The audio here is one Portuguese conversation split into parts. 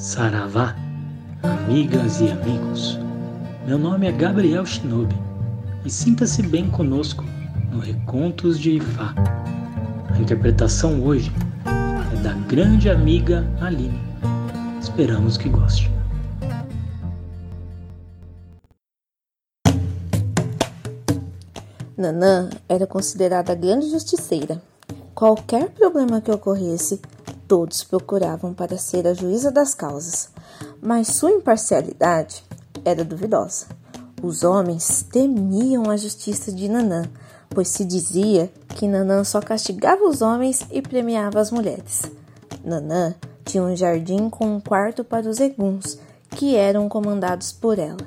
Saravá, amigas e amigos. Meu nome é Gabriel Shinobi e sinta-se bem conosco no Recontos de Ifá. A interpretação hoje é da grande amiga Aline. Esperamos que goste. Nanã era considerada grande justiceira. Qualquer problema que ocorresse, todos procuravam para ser a juíza das causas, mas sua imparcialidade era duvidosa. Os homens temiam a justiça de Nanã, pois se dizia que Nanã só castigava os homens e premiava as mulheres. Nanã tinha um jardim com um quarto para os eguns, que eram comandados por ela.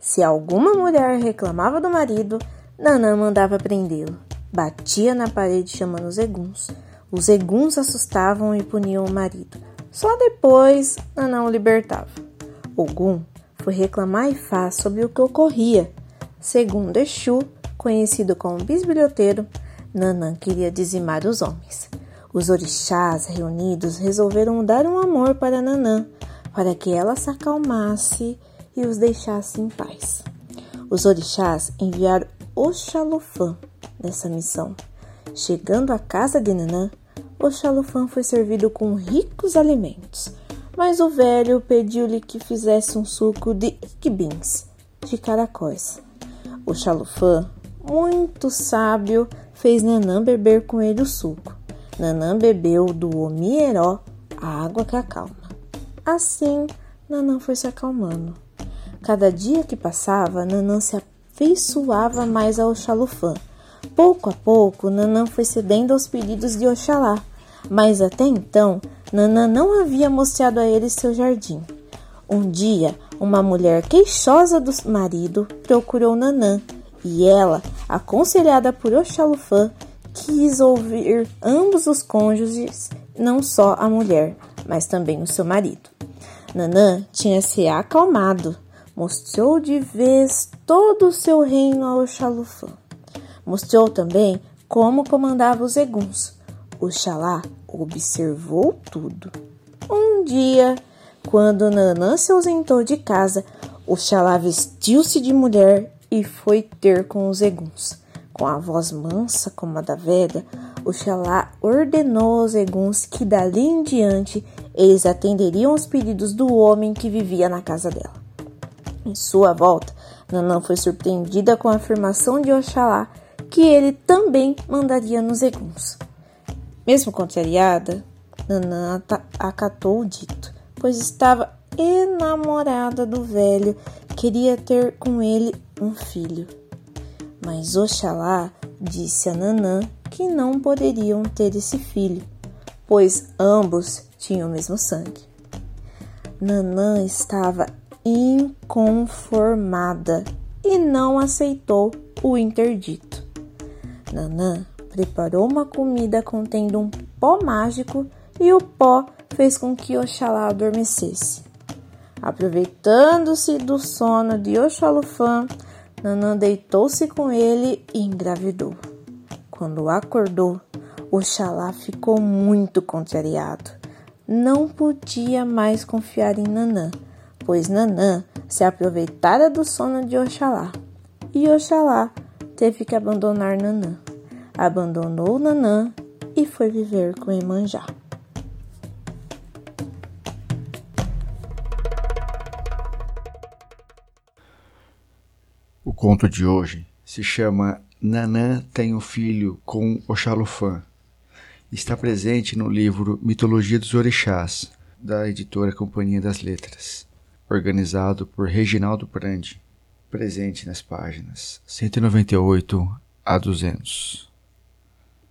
Se alguma mulher reclamava do marido, Nanã mandava prendê-lo. Batia na parede chamando os eguns. Os eguns assustavam e puniam o marido. Só depois Nanã o libertava. Ogum foi reclamar Ifá sobre o que ocorria. Segundo Exu, conhecido como bisbilhoteiro, Nanã queria dizimar os homens. Os orixás reunidos resolveram dar um amor para Nanã, para que ela se acalmasse e os deixasse em paz. Os orixás enviaram Oxalufã nessa missão. Chegando à casa de Nanã, Oxalufã foi servido com ricos alimentos, mas o velho pediu-lhe que fizesse um suco de iquibins, de caracóis. Oxalufã, muito sábio, fez Nanã beber com ele o suco. Nanã bebeu do omieró a água que acalma. Assim, Nanã foi se acalmando. Cada dia que passava, Nanã se afeiçoava mais a Oxalufã. Pouco a pouco, Nanã foi cedendo aos pedidos de Oxalá, mas até então, Nanã não havia mostrado a ele seu jardim. Um dia, uma mulher queixosa do marido procurou Nanã e ela, aconselhada por Oxalufã, quis ouvir ambos os cônjuges, não só a mulher, mas também o seu marido. Nanã tinha se acalmado mostrou de vez todo o seu reino a Oxalufã. Mostrou também como comandava os eguns. Oxalá observou tudo. Um dia, quando Nanã se ausentou de casa, Oxalá vestiu-se de mulher e foi ter com os eguns. Com a voz mansa como a da velha, Oxalá ordenou aos eguns que dali em diante eles atenderiam os pedidos do homem que vivia na casa dela. Em sua volta, Nanã foi surpreendida com a afirmação de Oxalá que ele também mandaria nos eguns. Mesmo contrariada, Nanã acatou o dito, pois estava enamorada do velho, queria ter com ele um filho. Mas Oxalá disse a Nanã que não poderiam ter esse filho, pois ambos tinham o mesmo sangue. Nanã estava inconformada e não aceitou o interdito. Nanã preparou uma comida contendo um pó mágico e o pó fez com que Oxalá adormecesse. Aproveitando-se do sono de Oxalufã, Nanã deitou-se com ele e engravidou. Quando acordou, Oxalá ficou muito contrariado. Não podia mais confiar em Nanã pois Nanã se aproveitara do sono de Oxalá. E Oxalá teve que abandonar Nanã. Abandonou Nanã e foi viver com Emanjá. O conto de hoje se chama Nanã tem um filho com Oxalufã. Está presente no livro Mitologia dos Orixás, da editora Companhia das Letras organizado por Reginaldo Prandi, presente nas páginas 198 a 200.